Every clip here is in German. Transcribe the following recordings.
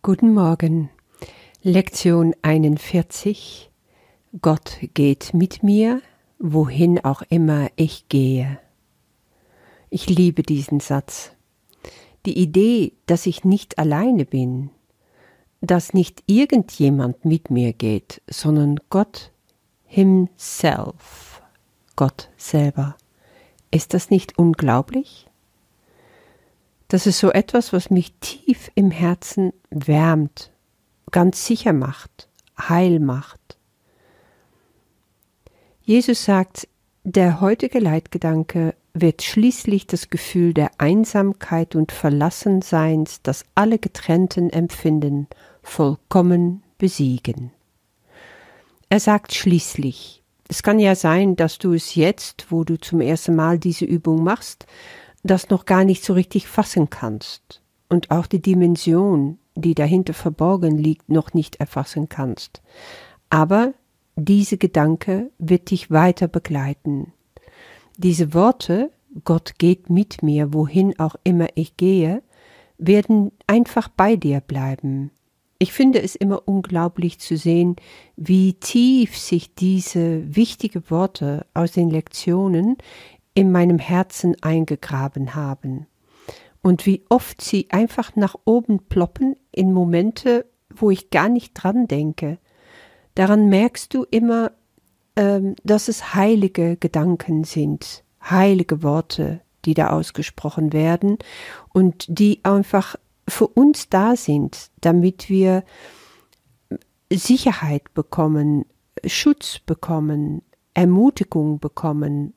Guten Morgen. Lektion 41. Gott geht mit mir, wohin auch immer ich gehe. Ich liebe diesen Satz. Die Idee, dass ich nicht alleine bin, dass nicht irgendjemand mit mir geht, sondern Gott himself, Gott selber. Ist das nicht unglaublich? Das ist so etwas, was mich tief im Herzen wärmt, ganz sicher macht, heil macht. Jesus sagt, der heutige Leitgedanke wird schließlich das Gefühl der Einsamkeit und Verlassenseins, das alle Getrennten empfinden, vollkommen besiegen. Er sagt schließlich, es kann ja sein, dass du es jetzt, wo du zum ersten Mal diese Übung machst, das noch gar nicht so richtig fassen kannst und auch die Dimension, die dahinter verborgen liegt, noch nicht erfassen kannst. Aber diese Gedanke wird dich weiter begleiten. Diese Worte, Gott geht mit mir, wohin auch immer ich gehe, werden einfach bei dir bleiben. Ich finde es immer unglaublich zu sehen, wie tief sich diese wichtigen Worte aus den Lektionen in meinem Herzen eingegraben haben und wie oft sie einfach nach oben ploppen in Momente, wo ich gar nicht dran denke. Daran merkst du immer, ähm, dass es heilige Gedanken sind, heilige Worte, die da ausgesprochen werden und die einfach für uns da sind, damit wir Sicherheit bekommen, Schutz bekommen, Ermutigung bekommen,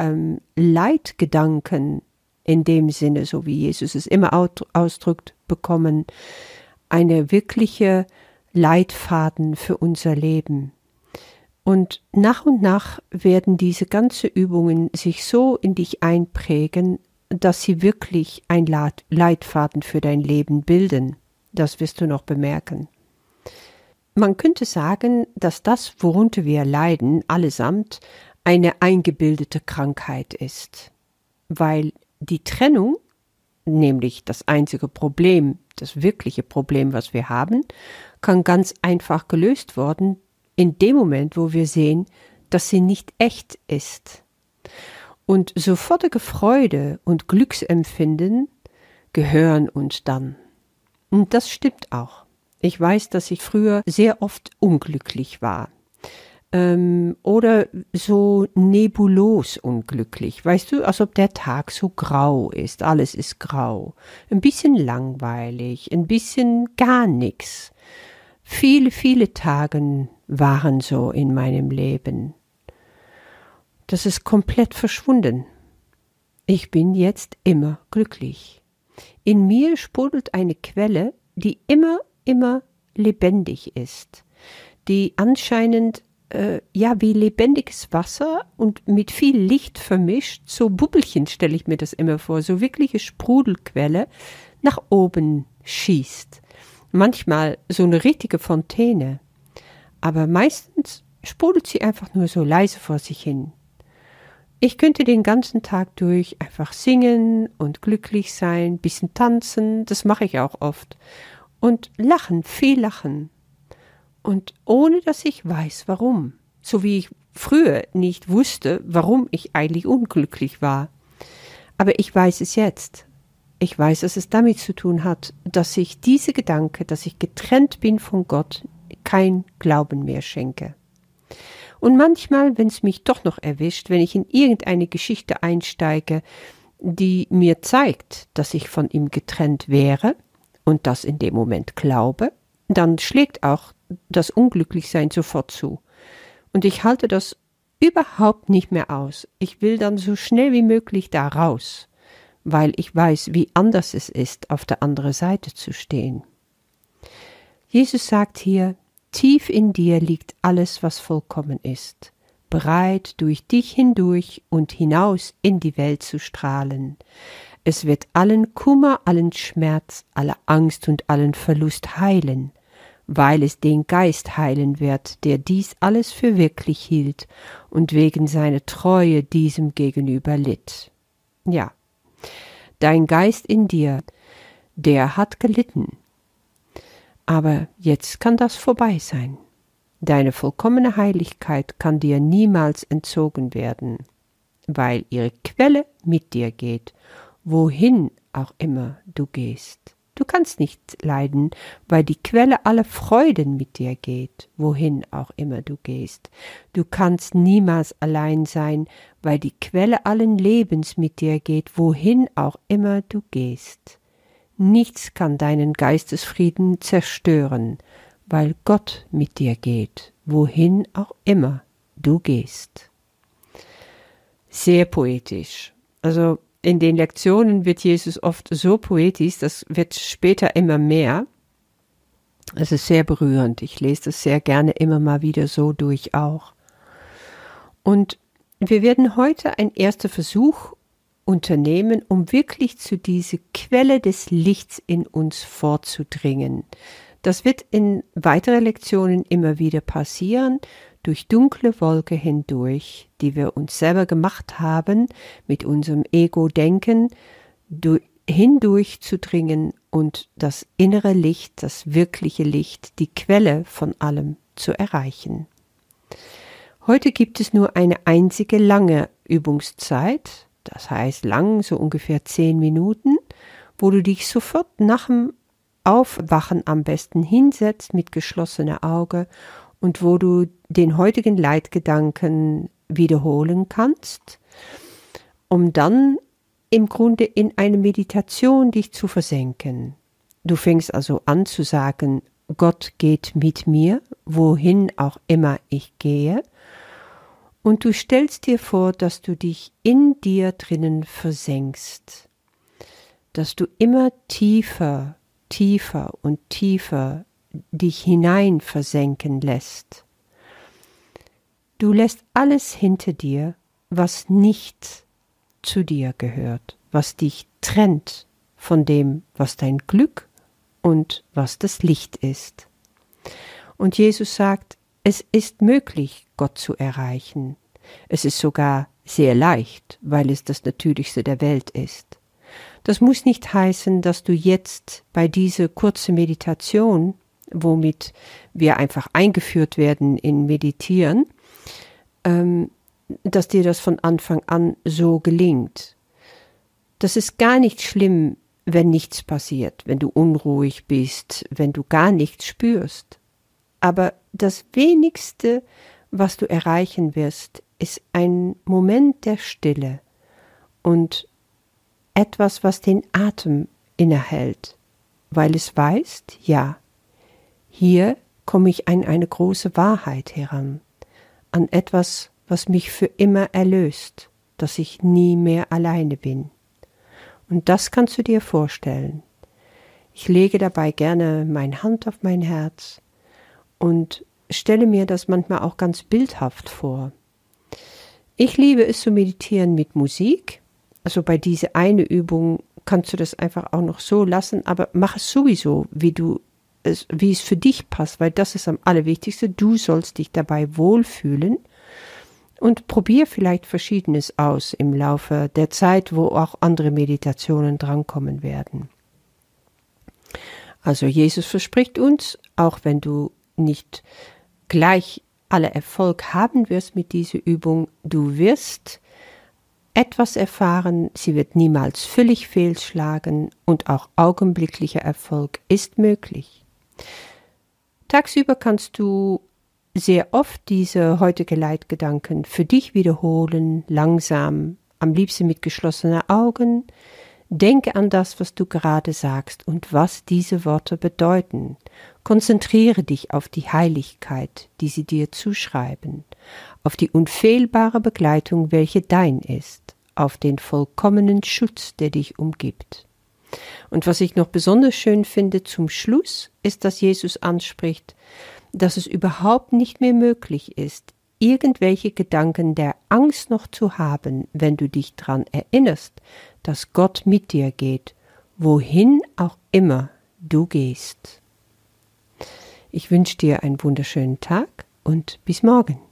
ähm, Leitgedanken in dem Sinne, so wie Jesus es immer ausdrückt, bekommen, eine wirkliche Leitfaden für unser Leben. Und nach und nach werden diese ganzen Übungen sich so in dich einprägen, dass sie wirklich ein Leitfaden für dein Leben bilden. Das wirst du noch bemerken. Man könnte sagen, dass das, worunter wir leiden, allesamt eine eingebildete Krankheit ist, weil die Trennung, nämlich das einzige Problem, das wirkliche Problem, was wir haben, kann ganz einfach gelöst worden in dem Moment, wo wir sehen, dass sie nicht echt ist. Und sofortige Freude und Glücksempfinden gehören uns dann. Und das stimmt auch. Ich weiß, dass ich früher sehr oft unglücklich war ähm, oder so nebulos unglücklich. Weißt du, als ob der Tag so grau ist. Alles ist grau. Ein bisschen langweilig, ein bisschen gar nichts. Viele, viele Tage waren so in meinem Leben. Das ist komplett verschwunden. Ich bin jetzt immer glücklich. In mir sprudelt eine Quelle, die immer, immer lebendig ist, die anscheinend äh, ja wie lebendiges Wasser und mit viel Licht vermischt, so Bubbelchen stelle ich mir das immer vor, so wirkliche Sprudelquelle nach oben schießt. Manchmal so eine richtige Fontäne, aber meistens sprudelt sie einfach nur so leise vor sich hin. Ich könnte den ganzen Tag durch einfach singen und glücklich sein, bisschen tanzen, das mache ich auch oft. Und lachen, viel lachen und ohne dass ich weiß warum, so wie ich früher nicht wusste, warum ich eigentlich unglücklich war. Aber ich weiß es jetzt. Ich weiß, dass es damit zu tun hat, dass ich diese Gedanke, dass ich getrennt bin von Gott, kein Glauben mehr schenke. Und manchmal, wenn es mich doch noch erwischt, wenn ich in irgendeine Geschichte einsteige, die mir zeigt, dass ich von ihm getrennt wäre und das in dem Moment glaube, dann schlägt auch das Unglücklichsein sofort zu. Und ich halte das überhaupt nicht mehr aus. Ich will dann so schnell wie möglich da raus, weil ich weiß, wie anders es ist, auf der anderen Seite zu stehen. Jesus sagt hier, tief in dir liegt alles, was vollkommen ist, bereit durch dich hindurch und hinaus in die Welt zu strahlen. Es wird allen Kummer, allen Schmerz, alle Angst und allen Verlust heilen weil es den Geist heilen wird, der dies alles für wirklich hielt und wegen seiner Treue diesem gegenüber litt. Ja, dein Geist in dir, der hat gelitten. Aber jetzt kann das vorbei sein. Deine vollkommene Heiligkeit kann dir niemals entzogen werden, weil ihre Quelle mit dir geht, wohin auch immer du gehst. Du kannst nicht leiden, weil die Quelle aller Freuden mit dir geht, wohin auch immer du gehst. Du kannst niemals allein sein, weil die Quelle allen Lebens mit dir geht, wohin auch immer du gehst. Nichts kann deinen Geistesfrieden zerstören, weil Gott mit dir geht, wohin auch immer du gehst. Sehr poetisch. Also in den Lektionen wird Jesus oft so poetisch, das wird später immer mehr. Es ist sehr berührend. Ich lese das sehr gerne immer mal wieder so durch auch. Und wir werden heute ein erster Versuch unternehmen, um wirklich zu dieser Quelle des Lichts in uns vorzudringen. Das wird in weiteren Lektionen immer wieder passieren durch dunkle Wolke hindurch, die wir uns selber gemacht haben, mit unserem Ego-Denken, hindurch zu dringen und das innere Licht, das wirkliche Licht, die Quelle von allem zu erreichen. Heute gibt es nur eine einzige lange Übungszeit, das heißt lang, so ungefähr zehn Minuten, wo du dich sofort nach dem Aufwachen am besten hinsetzt mit geschlossener Auge und wo du den heutigen Leitgedanken wiederholen kannst, um dann im Grunde in eine Meditation dich zu versenken. Du fängst also an zu sagen, Gott geht mit mir, wohin auch immer ich gehe, und du stellst dir vor, dass du dich in dir drinnen versenkst, dass du immer tiefer, tiefer und tiefer dich hinein versenken lässt. Du lässt alles hinter dir, was nicht zu dir gehört, was dich trennt von dem, was dein Glück und was das Licht ist. Und Jesus sagt, es ist möglich, Gott zu erreichen. Es ist sogar sehr leicht, weil es das Natürlichste der Welt ist. Das muss nicht heißen, dass du jetzt bei dieser kurzen Meditation womit wir einfach eingeführt werden in Meditieren, ähm, dass dir das von Anfang an so gelingt. Das ist gar nicht schlimm, wenn nichts passiert, wenn du unruhig bist, wenn du gar nichts spürst. Aber das wenigste, was du erreichen wirst, ist ein Moment der Stille und etwas, was den Atem innehält, weil es weißt, ja, hier komme ich an eine große Wahrheit heran, an etwas, was mich für immer erlöst, dass ich nie mehr alleine bin. Und das kannst du dir vorstellen. Ich lege dabei gerne meine Hand auf mein Herz und stelle mir das manchmal auch ganz bildhaft vor. Ich liebe es zu meditieren mit Musik. Also bei dieser eine Übung kannst du das einfach auch noch so lassen, aber mach es sowieso, wie du es, wie es für dich passt, weil das ist am allerwichtigste. Du sollst dich dabei wohlfühlen und probier vielleicht Verschiedenes aus im Laufe der Zeit, wo auch andere Meditationen drankommen werden. Also Jesus verspricht uns, auch wenn du nicht gleich alle Erfolg haben wirst mit dieser Übung, du wirst etwas erfahren, sie wird niemals völlig fehlschlagen und auch augenblicklicher Erfolg ist möglich. Tagsüber kannst du sehr oft diese heutige Leitgedanken für dich wiederholen, langsam, am liebsten mit geschlossenen Augen. Denke an das, was du gerade sagst und was diese Worte bedeuten. Konzentriere dich auf die Heiligkeit, die sie dir zuschreiben, auf die unfehlbare Begleitung, welche dein ist, auf den vollkommenen Schutz, der dich umgibt. Und was ich noch besonders schön finde zum Schluss, ist, dass Jesus anspricht, dass es überhaupt nicht mehr möglich ist, irgendwelche Gedanken der Angst noch zu haben, wenn du dich daran erinnerst, dass Gott mit dir geht, wohin auch immer du gehst. Ich wünsche dir einen wunderschönen Tag und bis morgen.